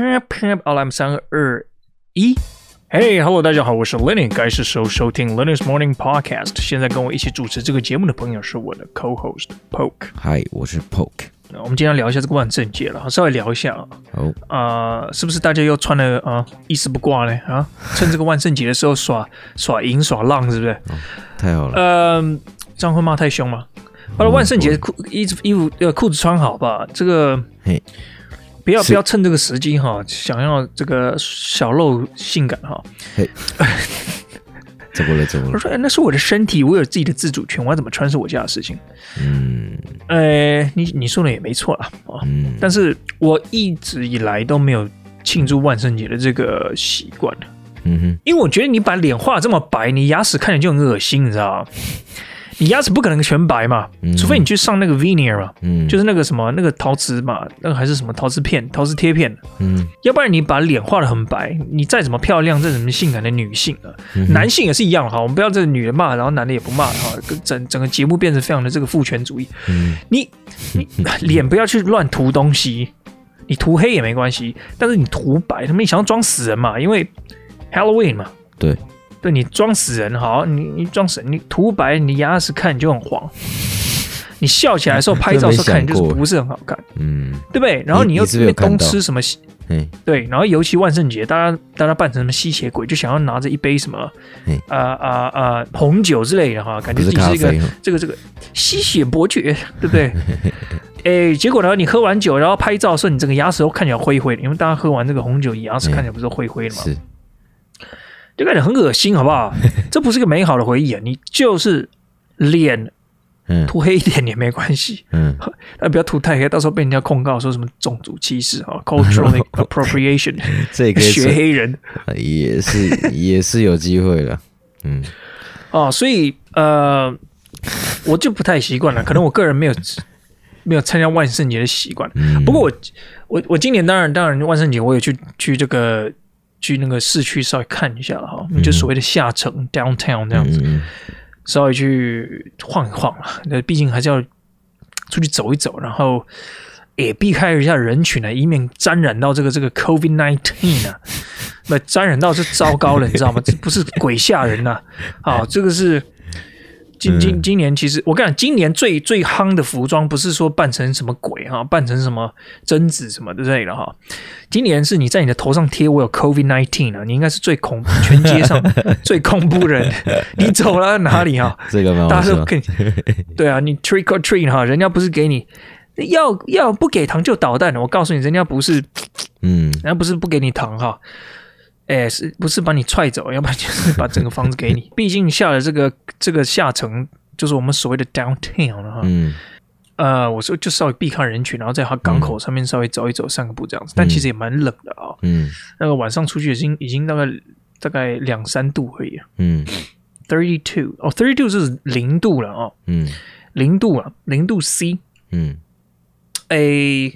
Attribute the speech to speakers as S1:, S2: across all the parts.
S1: 啪啪，好来，我们三二一。Hey, hello，大家好，我是 Lenny，该是时候收听 Lenny's Morning Podcast。现在跟我一起主持这个节目的朋友是我的 co-host Poke。
S2: Hi，我是 Poke。
S1: 我们今天聊一下这个万圣节了，稍微聊一下啊。
S2: 好
S1: 啊，是不是大家又穿了啊一丝不挂呢？啊，趁这个万圣节的时候耍 耍淫耍浪，是不是？
S2: 哦，太好了。
S1: 嗯，这样会骂太凶吗？好了，万圣节裤衣服衣服呃裤子穿好吧，这个
S2: 嘿。
S1: 不要不要趁这个时机哈，想要这个小露性感哈。
S2: 嘿，怎么了？怎么了？
S1: 我说，哎，那是我的身体，我有自己的自主权，我要怎么穿是我家的事情。
S2: 嗯，
S1: 哎，你你说的也没错啦。啊。嗯，但是我一直以来都没有庆祝万圣节的这个习惯。
S2: 嗯哼，
S1: 因为我觉得你把脸画这么白，你牙齿看起来就很恶心，你知道吗？你牙齿不可能全白嘛，嗯、除非你去上那个 veneer 嘛，嗯，就是那个什么那个陶瓷嘛，那个还是什么陶瓷片、陶瓷贴片，
S2: 嗯，
S1: 要不然你把脸画的很白，你再怎么漂亮、再怎么性感的女性啊，嗯、男性也是一样哈，我们不要这个女的骂，然后男的也不骂哈，整整个节目变成非常的这个父权主义，
S2: 嗯，
S1: 你你 脸不要去乱涂东西，你涂黑也没关系，但是你涂白，他们想要装死人嘛，因为 Halloween 嘛，
S2: 对。
S1: 对，你装死人好，你你装死人，你涂白，你牙齿看你就很黄，你笑起来的时候 拍照的时候看你就是不是很好看，
S2: 嗯，
S1: 对不对？然后你又东吃什么，
S2: 嗯，
S1: 对，然后尤其万圣节，大家大家扮成什么吸血鬼，就想要拿着一杯什么，啊啊啊红酒之类的哈，感觉自己是一个这个这个吸血伯爵，对不对？哎，结果呢，你喝完酒然后拍照的时候，你整个牙齿都看起来灰灰的，因为大家喝完这个红酒，牙齿看起来不是灰灰的吗？
S2: 是。
S1: 就感觉很恶心，好不好？这不是个美好的回忆啊！你就是脸嗯涂黑一点也没关系，
S2: 嗯，
S1: 但不要涂太黑，到时候被人家控告说什么种族歧视啊，cultural appropriation，
S2: 这个
S1: 学黑人
S2: 也是也是有机会的，嗯，
S1: 哦，所以呃，我就不太习惯了，可能我个人没有没有参加万圣节的习惯。不过我我我今年当然当然万圣节我也去去这个。去那个市区稍微看一下了哈，就所谓的下城、嗯、downtown 这样子，嗯、稍微去晃一晃了。那毕竟还是要出去走一走，然后也避开一下人群呢，以免沾染到这个这个 COVID nineteen 啊，那沾染到是糟糕了，你知道吗？这不是鬼吓人呐，啊，这个是。今今今年其实我跟你讲，今年最最夯的服装不是说扮成什么鬼哈，扮成什么贞子什么之类的哈。今年是你在你的头上贴我有 COVID nineteen 啊，你应该是最恐 全街上 最恐怖人。你走了哪里哈？
S2: 这个吗？
S1: 大家都跟你对啊，你 trick or treat 哈，人家不是给你要要不给糖就捣蛋的。我告诉你，人家不是嗯，人家不是不给你糖哈。哎，是不是把你踹走？要不然就是把整个房子给你。毕竟下了这个 这个下层，就是我们所谓的 downtown 了哈。嗯。呃，我说就稍微避开人群，然后在它港口上面稍微走一走、散个步这样子。但其实也蛮冷的啊。嗯。那个晚上出去已经已经大概大概两三度而已。嗯。Thirty two 哦，Thirty two 是零度了啊。嗯。零度啊，零度 C。嗯。哎。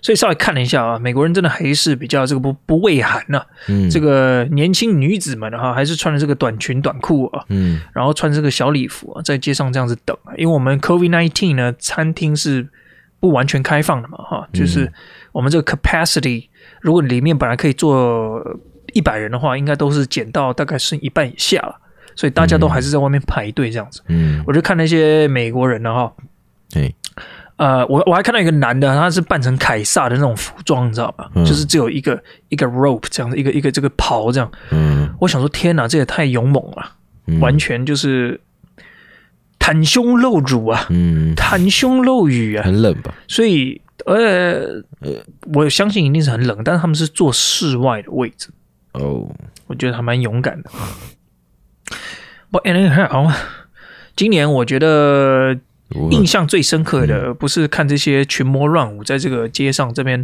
S1: 所以稍微看了一下啊，美国人真的还是比较这个不不畏寒呐、啊。嗯，这个年轻女子们哈，还是穿着这个短裙短裤啊，嗯，然后穿这个小礼服啊，在街上这样子等啊。因为我们 COVID nineteen 呢，餐厅是不完全开放的嘛，哈，就是我们这个 capacity，如果里面本来可以坐一百人的话，应该都是减到大概剩一半以下了。所以大家都还是在外面排队这样子。嗯，我就看那些美国人了，哈，对。呃，我我还看到一个男的，他是扮成凯撒的那种服装，你知道吧？嗯、就是只有一个一个 rope 这样的，一个一个这个袍这样。嗯，我想说，天哪，这也太勇猛了，嗯、完全就是袒胸露乳啊，嗯，袒胸露乳啊，
S2: 很冷吧？
S1: 所以，呃，我相信一定是很冷，但是他们是坐室外的位置哦，我觉得还蛮勇敢的。不，anyhow，今年我觉得。印象最深刻的不是看这些群魔乱舞在这个街上这边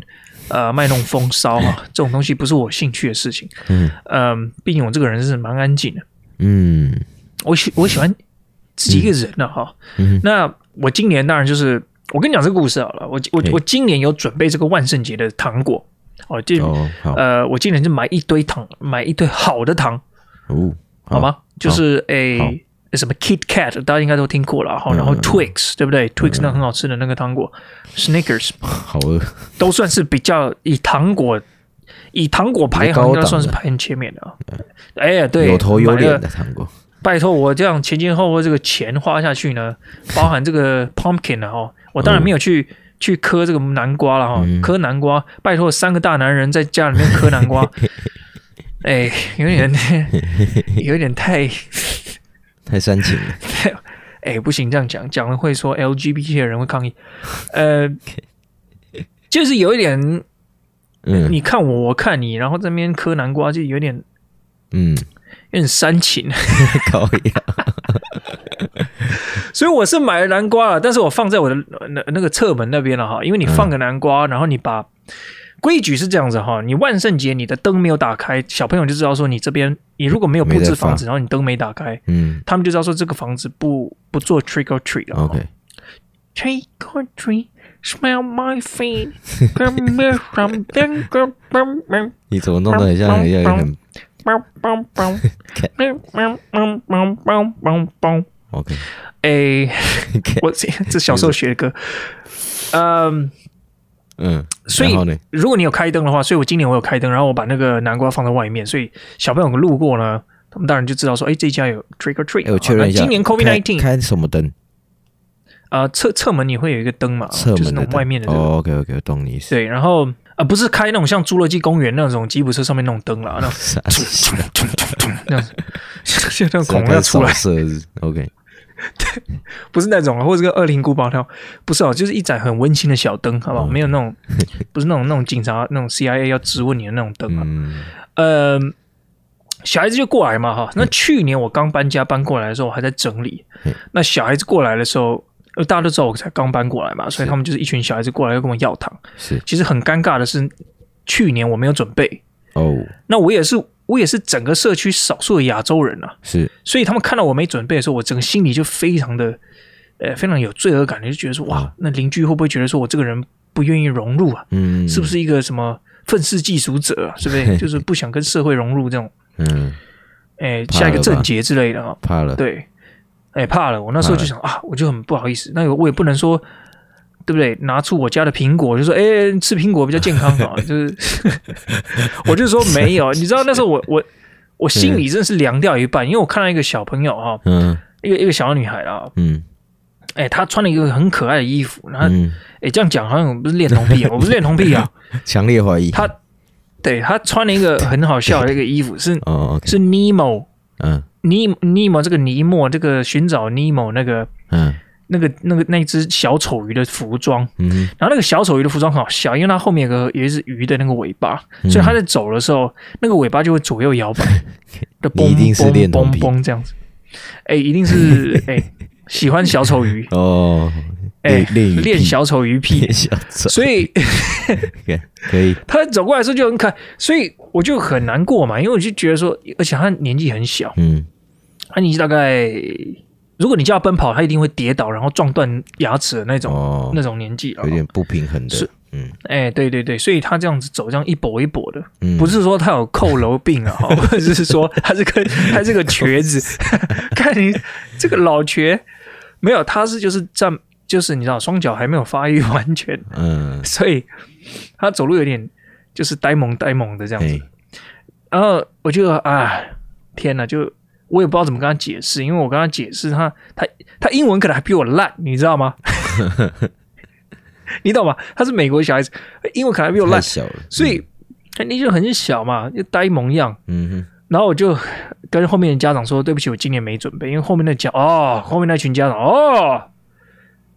S1: 呃卖弄风骚啊，这种东西不是我兴趣的事情。嗯，呃，毕竟我这个人是蛮安静的。嗯，我喜我喜欢自己一个人的哈。嗯，那我今年当然就是我跟你讲这个故事好了。我我我今年有准备这个万圣节的糖果哦，就呃我今年就买一堆糖，买一堆好的糖哦，好吗？就是诶。什么 Kit Kat，大家应该都听过了哈。然后 Twix，对不对？Twix 那很好吃的那个糖果，Snickers，
S2: 好饿，
S1: 都算是比较以糖果以糖果排行，应该算是排很前面的啊。哎呀，对，
S2: 有头有脸的糖果。
S1: 拜托我这样前前后后这个钱花下去呢，包含这个 pumpkin 的哈，我当然没有去去磕这个南瓜了哈，磕南瓜。拜托三个大男人在家里面磕南瓜，哎，有点有点太
S2: 太煽情了。
S1: 哎，不行，这样讲讲了会说 LGBT 的人会抗议。呃，就是有一点，嗯，你看我，我看你，然后这边磕南瓜就有点，嗯。有点煽情，
S2: 可以啊。
S1: 所以我是买了南瓜了，但是我放在我的那那个侧门那边了哈。因为你放个南瓜，然后你把规矩是这样子哈，你万圣节你的灯没有打开，小朋友就知道说你这边你如果没有布置房子，然后你灯没打开，嗯，他们就知道说这个房子不不做 trick or treat 了。OK，trick or treat，smell my feet，come here from the
S2: 你怎么弄得很像很像？梆
S1: 梆梆，梆梆梆梆梆梆梆。OK，哎，我这这小时候学的歌，嗯嗯，所以如果你有开灯的话，所以我今年我有开灯，然后我把那个南瓜放在外面，所以小朋友路过呢，他们当然就知道说，哎，这家有 trick or treat。
S2: 我确认一下，
S1: 今年 COVID nineteen
S2: 开什么灯？
S1: 啊，侧侧门你会有一个灯嘛？侧门就是那种外面的。
S2: OK OK，懂你意思。
S1: 对，然后。啊，不是开那种像侏罗纪公园那种吉普车上面那种灯了，那种 那样子，像要出来。
S2: OK，
S1: 对，不是那种啊，或者是个恶灵古堡那种，不是哦，就是一盏很温馨的小灯，好不好？没有那种，不是那种那种警察那种 CIA 要质问你的那种灯啊。呃，小孩子就过来嘛，哈。那去年我刚搬家搬过来的时候，我还在整理。那小孩子过来的时候。因为大家都知道我才刚搬过来嘛，所以他们就是一群小孩子过来要跟我要糖。是，其实很尴尬的是，去年我没有准备哦。那我也是，我也是整个社区少数的亚洲人啊。是，所以他们看到我没准备的时候，我整个心里就非常的，呃，非常有罪恶感，就觉得说，哇，那邻居会不会觉得说我这个人不愿意融入啊？嗯，是不是一个什么愤世嫉俗者啊？是不是？就是不想跟社会融入这种？嗯，哎，下一个症结之类的啊？
S2: 怕了，
S1: 对。哎、欸，怕了！我那时候就想啊，我就很不好意思。那个我也不能说，对不对？拿出我家的苹果，就说哎、欸，吃苹果比较健康啊。就是，我就说没有。你知道那时候我我我心里真的是凉掉一半，因为我看到一个小朋友啊，嗯，一个一个小女孩啊，嗯，哎、欸，她穿了一个很可爱的衣服，然后哎、嗯欸，这样讲好像我不是恋童癖啊，我不是恋童癖啊，
S2: 强烈怀疑。
S1: 她对她穿了一个很好笑的一个衣服，是哦，okay、是尼莫，嗯。尼尼莫这个尼莫这个寻找尼莫那个嗯那个那个那只小丑鱼的服装嗯，然后那个小丑鱼的服装很好笑，因为它后面有个有一只鱼的那个尾巴，所以它在走的时候那个尾巴就会左右摇摆，的嘣嘣嘣嘣这样子，哎，一定是 哎喜欢小丑鱼哦，哎练练小丑鱼屁，所以
S2: 可以，
S1: 他走过来的时候就很可爱，所以我就很难过嘛，因为我就觉得说，而且他年纪很小，嗯。他年纪大概，如果你叫他奔跑，他一定会跌倒，然后撞断牙齿的那种，哦、那种年纪，
S2: 有点不平衡的。是，嗯，
S1: 哎、欸，对对对，所以他这样子走，这样一跛一跛的，嗯、不是说他有佝偻病啊，或者是说他是个他是个瘸子。看你这个老瘸，没有，他是就是站，就是你知道，双脚还没有发育完全，嗯，所以他走路有点就是呆萌呆萌的这样子。然后我就啊，天哪，就。我也不知道怎么跟他解释，因为我跟他解释，他他他英文可能还比我烂，你知道吗？你懂吗？他是美国小孩子，英文可能还比我烂，小了，所以他年纪很小嘛，就呆萌样。嗯哼。然后我就跟后面的家长说：“对不起，我今年没准备。”因为后面的家哦，后面那群家长哦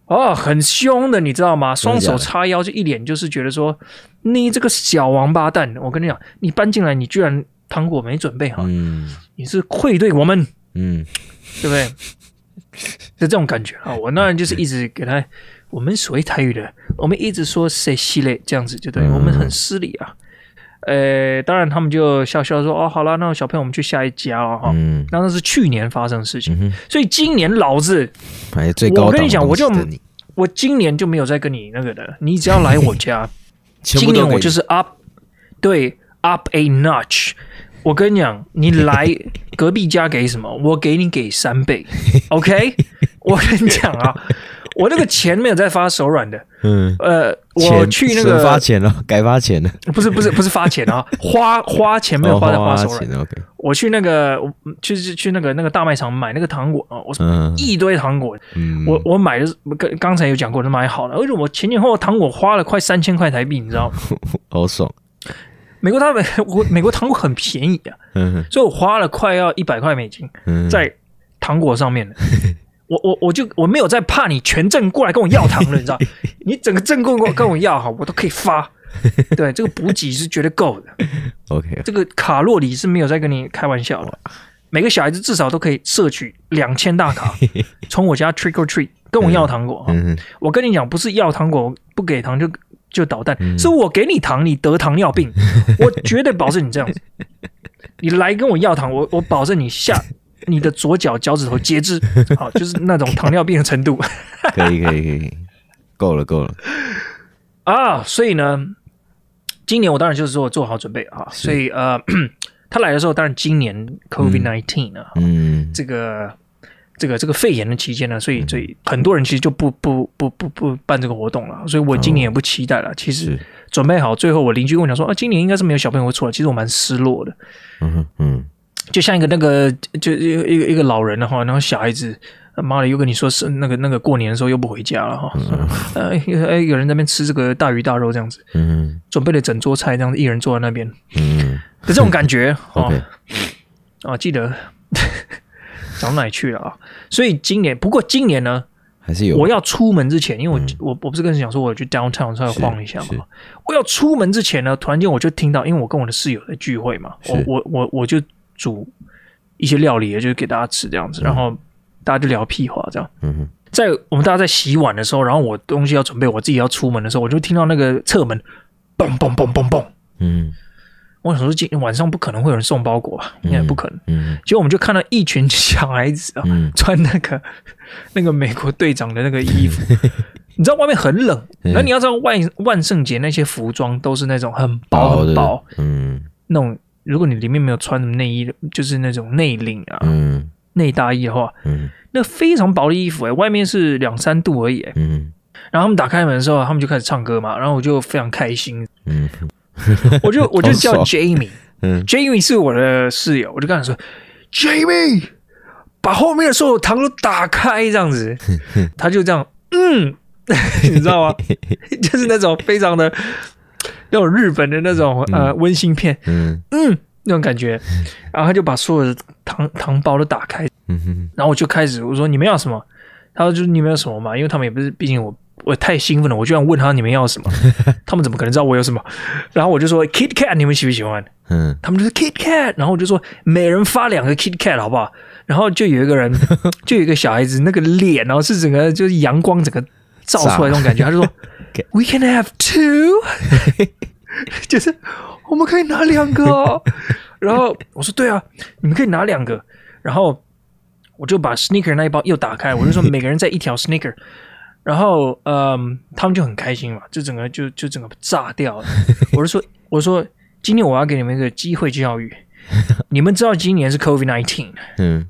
S1: 哦很凶的，你知道吗？双手叉腰，就一脸就是觉得说：“你这个小王八蛋！”我跟你讲，你搬进来，你居然。糖果没准备好，嗯，你是愧对我们，嗯，对不对？就这种感觉啊！我那人就是一直给他，我们所谓台语的，我们一直说谁系列这样子，就对、嗯、我们很失礼啊。呃，当然他们就笑笑说：“哦，好了，那小朋友我们去下一家了哈。”嗯，那那是去年发生的事情，嗯、所以今年老子，
S2: 我跟你讲，
S1: 我就我今年就没有再跟你那个的，你只要来我家，今年我就是 up，对，up a notch。我跟你讲，你来隔壁家给什么，我给你给三倍，OK？我跟你讲啊，我那个钱没有在发手软的。嗯，呃，我去那个
S2: 发钱了，改发钱了。
S1: 不是不是不是发钱啊，花花钱没有花在花手软。我去那个，去去去那个那个大卖场买那个糖果啊，我一堆糖果。我我买的刚刚才有讲过，都买好了。而且我前前后后糖果花了快三千块台币，你知道吗？
S2: 好爽。
S1: 美国他们，我美国糖果很便宜啊，所以我花了快要一百块美金在糖果上面了。我我我就我没有在怕你全镇过来跟我要糖了，你知道？你整个镇过来跟我要哈，我都可以发。对，这个补给是绝对够的。
S2: OK，
S1: 这个卡路里是没有在跟你开玩笑的。每个小孩子至少都可以摄取两千大卡，从我家 trick or treat 跟我要糖果哈。我跟你讲，不是要糖果不给糖就就捣蛋，是我给你糖，你得糖尿病，我绝对保证你这样子。你来跟我要糖，我我保证你下。你的左脚脚趾头截肢，好，就是那种糖尿病的程度。
S2: 可以可以可以，够了够了
S1: 啊！所以呢，今年我当然就是说做好准备啊。所以呃，他来的时候，当然今年 COVID nineteen 啊，嗯，这个这个这个肺炎的期间呢，所以所以很多人其实就不不不不不办这个活动了。所以我今年也不期待了。其实准备好，最后我邻居跟我讲说啊，今年应该是没有小朋友会出来。其实我蛮失落的。嗯嗯。就像一个那个，就一个一个一个老人的话，然后小孩子，妈的又跟你说是那个那个过年的时候又不回家了哈，呃，哎，有人在那边吃这个大鱼大肉这样子，嗯，准备了整桌菜这样子，一人坐在那边，嗯，的这种感觉哦，啊，记得讲到哪里去了啊？所以今年，不过今年呢，
S2: 还是有
S1: 我要出门之前，因为我我我不是跟你讲说我去 downtown 稍微晃一下嘛，我要出门之前呢，突然间我就听到，因为我跟我的室友在聚会嘛，我我我我就。煮一些料理，也就是给大家吃这样子，然后大家就聊屁话这样。嗯哼，在我们大家在洗碗的时候，然后我东西要准备，我自己要出门的时候，我就听到那个侧门嘣嘣嘣嘣嘣。嗯，我想说今天晚上不可能会有人送包裹吧？应该不可能。嗯，结果我们就看到一群小孩子啊，穿那个那个美国队长的那个衣服。你知道外面很冷，那你要知道万万圣节那些服装都是那种很薄很薄，嗯，那种。如果你里面没有穿什么内衣，就是那种内领啊，嗯，内大衣的话，嗯，那非常薄的衣服，欸，外面是两三度而已，欸，嗯，然后他们打开门的时候，他们就开始唱歌嘛，然后我就非常开心，嗯，我就我就叫 Jamie，嗯，Jamie 是我的室友，我就跟他说，Jamie，把后面的所有糖都打开，这样子，他就这样，嗯，你知道吗？就是那种非常的。那种日本的那种呃温馨片，嗯。嗯，那种感觉，然后他就把所有的糖糖包都打开，嗯哼，然后我就开始我说，你们要什么？他说就是你们要什么嘛，因为他们也不是，毕竟我我太兴奋了，我就想问他你们要什么，他们怎么可能知道我有什么？然后我就说 Kit Kat 你们喜不喜欢？嗯，他们就说 Kit Kat，然后我就说每人发两个 Kit Kat 好不好？然后就有一个人，就有一个小孩子那个脸，然后是整个就是阳光整个照出来那种感觉，他就说。We can have two，就是我们可以拿两个哦。然后我说对啊，你们可以拿两个。然后我就把 sneaker 那一包又打开，我就说每个人再一条 sneaker。然后嗯，他们就很开心嘛，就整个就就整个炸掉了。我就说我说今天我要给你们一个机会教育，你们知道今年是 COVID nineteen，嗯，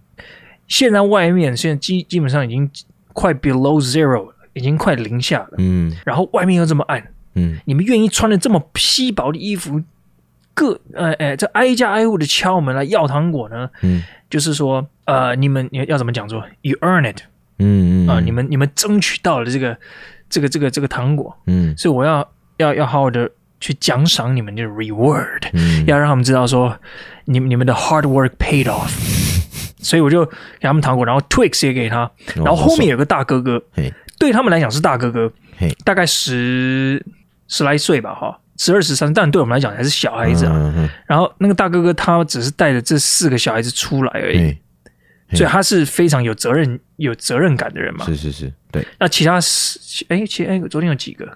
S1: 现在外面现在基基本上已经快 below zero 了。已经快零下了，嗯，然后外面又这么暗，嗯，你们愿意穿的这么稀薄的衣服，各呃呃，这挨家挨户的敲门来要糖果呢，嗯，就是说，呃，你们你要怎么讲说，you earn it，嗯嗯啊，你们你们争取到了这个这个这个这个糖果，嗯，所以我要要要好好的去奖赏你们的 reward，嗯，要让他们知道说，你们你们的 hard work paid off，所以我就给他们糖果，然后 Twix 也给他，然后后面有个大哥哥，对他们来讲是大哥哥，大概十十来岁吧，哈，十二十三，但对我们来讲还是小孩子啊。然后那个大哥哥他只是带着这四个小孩子出来而已，所以他是非常有责任、有责任感的人嘛。
S2: 是是是，对。
S1: 那其他四哎，其哎，昨天有几个，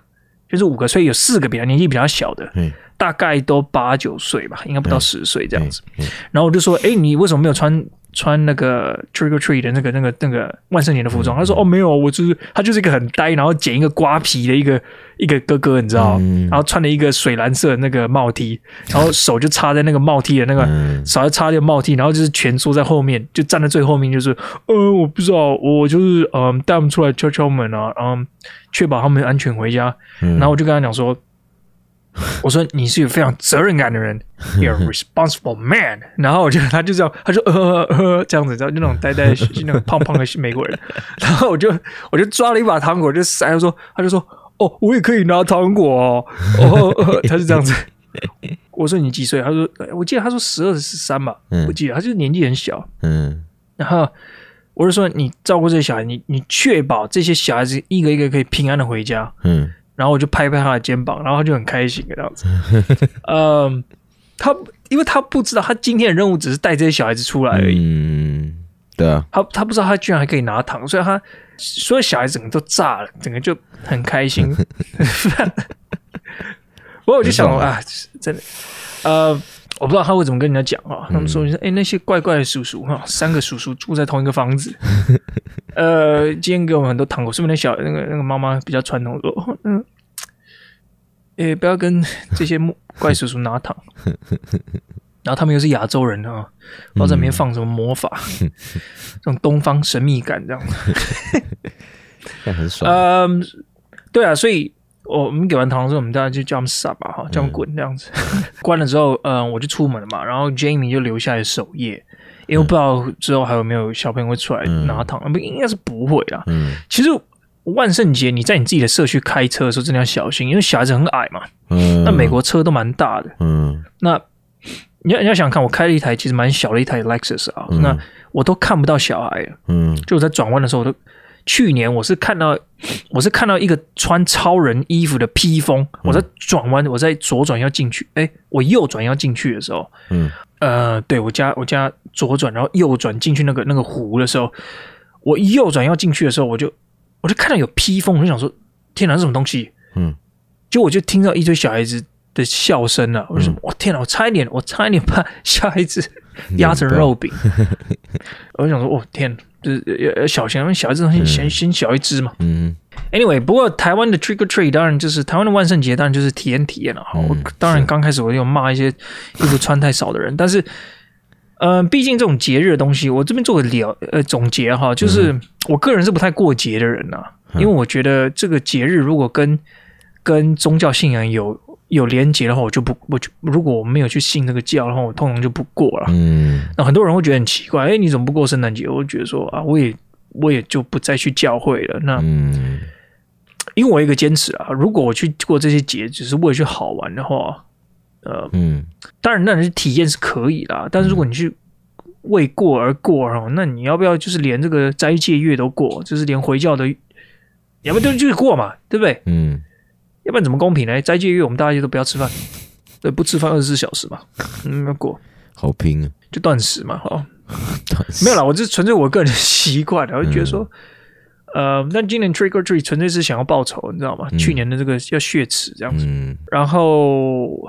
S1: 就是五个，所以有四个比较年纪比较小的，大概都八九岁吧，应该不到十岁这样子。然后我就说，哎，你为什么没有穿穿那个 trick or treat 的那个那个那个万圣节的服装。他说：“哦，没有，我就是他就是一个很呆，然后剪一个瓜皮的一个一个哥哥，你知道？然后穿了一个水蓝色的那个帽 T，然后手就插在那个帽 T 的那个手就插在帽 T，然后就是蜷缩在后面，就站在最后面，就是呃，我不知道，我就是嗯带他们出来敲敲门啊，然后确保他们安全回家。然后我就跟他讲说。” 我说你是有非常责任感的人，You're a responsible man。然后我就他就这样，他就呃呃这样子，然后就那种呆呆的、那种胖胖的美国人。然后我就我就抓了一把糖果，就塞，他说他就说哦，我也可以拿糖果哦。哦，他是这样子。我说你几岁？他说我记得他说十二十三吧，我记得他就是年纪很小。嗯。然后我就说你照顾这些小孩，你你确保这些小孩子一个一个可以平安的回家。嗯。然后我就拍拍他的肩膀，然后他就很开心这样子。嗯，他因为他不知道他今天的任务只是带这些小孩子出来而已。嗯，对啊。他他不知道他居然还可以拿糖，所以他所有小孩子整个都炸了，整个就很开心。不过我就想啊，真的，呃，我不知道他会怎么跟人家讲啊。他们说，哎，那些怪怪的叔叔哈，三个叔叔住在同一个房子。呃，今天给我们很多糖果，是不是那小那个那个妈妈比较传统说，嗯，诶，不要跟这些怪叔叔拿糖。然后他们又是亚洲人啊，不知道在里面放什么魔法，嗯、这种东方神秘感这样子，
S2: 很爽。
S1: 嗯，对啊，所以我们给完糖之后，我们大家就叫他们撒吧哈，叫他们滚这样子。嗯、关了之后，嗯，我就出门了嘛，然后 Jamie 就留下来守夜。因为我不知道之后还有没有小朋友会出来拿糖，不、嗯、应该是不会啦。嗯，其实万圣节你在你自己的社区开车的时候，真的要小心，因为小孩子很矮嘛。嗯，那美国车都蛮大的。嗯，那你要你要想看，我开了一台其实蛮小的一台 Lexus 啊，嗯、那我都看不到小孩。嗯，就我在转弯的时候，我都去年我是看到 我是看到一个穿超人衣服的披风，我在转弯，我在左转要进去，哎，我右转要进去的时候，嗯。呃，对我家我家左转，然后右转进去那个那个湖的时候，我右转要进去的时候，我就我就看到有披风，我就想说，天哪，是什么东西？嗯，就我就听到一堆小孩子的笑声啊，我就说，我、嗯、天哪，我差一点，我差一点把小孩子压成肉饼，我就想说，哦天，就是要小型，小孩子东西先先小一只嘛，嗯。Anyway，不过台湾的 Trick or Treat 当然就是台湾的万圣节，当然就是体验体验了哈。我当然刚开始我有骂一些衣服穿太少的人，但是，呃，毕竟这种节日的东西，我这边做个了呃总结哈，就是我个人是不太过节的人呐，因为我觉得这个节日如果跟跟宗教信仰有有连结的话，我就不我就如果我没有去信那个教的话，我通常就不过了。嗯，那很多人会觉得很奇怪，哎，你怎么不过圣诞节？我觉得说啊，我也我也就不再去教会了。那嗯。因为我有一个坚持啊，如果我去过这些节，只是为了去好玩的话，呃，嗯，当然那你体验是可以啦。但是如果你去为过而过哈，那你要不要就是连这个斋戒月都过，就是连回教的，要不就就是过嘛，对不对？嗯，要不然怎么公平呢？斋戒月我们大家都不要吃饭，对，不吃饭二十四小时嘛，嗯，要过，
S2: 好拼啊，
S1: 就断食嘛，哈，没有啦，我这纯粹我个人的习惯，我就觉得说。呃，但今年 Trick or Treat 纯粹是想要报仇，你知道吗？嗯、去年的这个要血耻这样子，嗯、然后，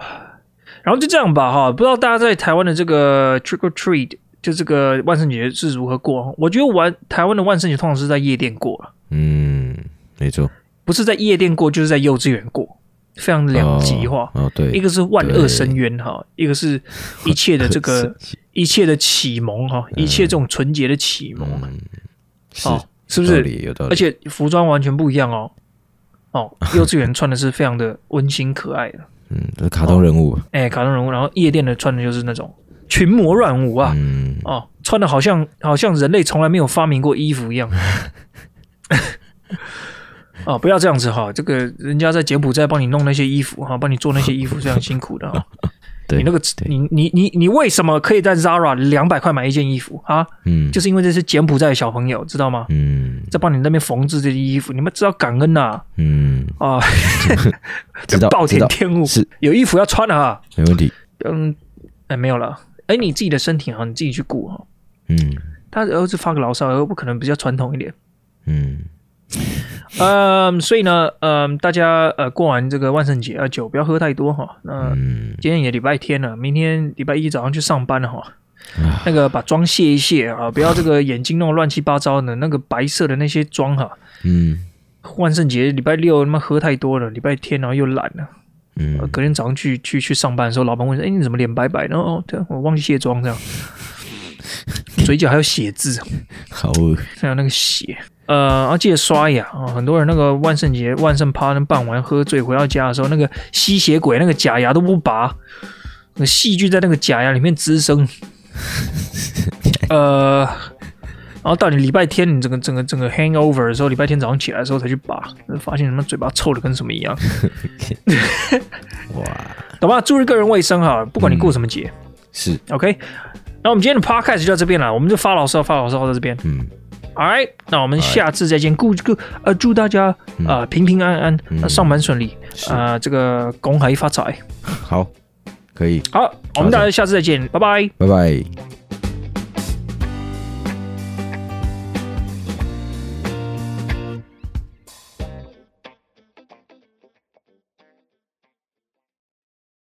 S1: 然后就这样吧哈。不知道大家在台湾的这个 Trick or Treat 就这个万圣节是如何过？我觉得玩台湾的万圣节通常是在夜店过了，
S2: 嗯，没错，不
S1: 是在夜店过，就是在幼稚园过，非常两极化。
S2: 哦，哦对，
S1: 一个是万恶深渊哈，一个是 一切的这个一切的启蒙哈，一切这种纯洁的启蒙，嗯、是。哦是不是？而且服装完全不一样哦。哦，幼稚园穿的是非常的温馨可爱的，
S2: 嗯，这是卡通人物。
S1: 哎、哦欸，卡通人物。然后夜店的穿的就是那种群魔乱舞啊，嗯、哦，穿的好像好像人类从来没有发明过衣服一样。哦，不要这样子哈，这个人家在柬埔寨帮你弄那些衣服哈，帮你做那些衣服非常辛苦的哈。对你那个，你你你你为什么可以在 Zara 两百块买一件衣服啊？嗯，就是因为这是柬埔寨的小朋友，知道吗？嗯，在帮你那边缝制这些衣服，你们知道感恩呐、啊？嗯啊，知道 暴殄天物是有衣服要穿的哈，
S2: 没问题。
S1: 嗯，哎，没有了。哎，你自己的身体哈，你自己去顾哈。嗯，他儿子发个牢骚，又不可能比较传统一点。嗯。嗯，所以呢，嗯，大家呃过完这个万圣节啊，酒不要喝太多哈。那今天也礼拜天了，明天礼拜一早上去上班了哈。那个把妆卸一卸啊，不要这个眼睛弄乱七八糟的，那个白色的那些妆哈。嗯。万圣节礼拜六他妈喝太多了，礼拜天然后又懒了。嗯。隔天早上去去去上班的时候，老板问说：“哎，你怎么脸白白的？”哦，对，我忘记卸妆这样。嘴角还有血渍，
S2: 好恶，
S1: 还有那个血。呃，要记得刷牙啊！很多人那个万圣节万圣趴那办完喝醉回到家的时候，那个吸血鬼那个假牙都不拔，那细菌在那个假牙里面滋生。呃，然后到你礼拜天你整个整个整个 hangover 的时候，礼拜天早上起来的时候才去拔，发现什么嘴巴臭的跟什么一样。哇，懂吧？注意个人卫生哈，不管你过什么节。嗯、
S2: 是
S1: OK。那我们今天的 podcast 就到这边了，我们就发牢骚发牢骚到这边。嗯。Right，那我们下次再见。祝祝呃，祝大家啊、平平安安，嗯、上班顺利啊、呃，这个恭喜发财。
S2: 好，可以。
S1: 好，我们大家下次再见，拜拜，
S2: 拜拜。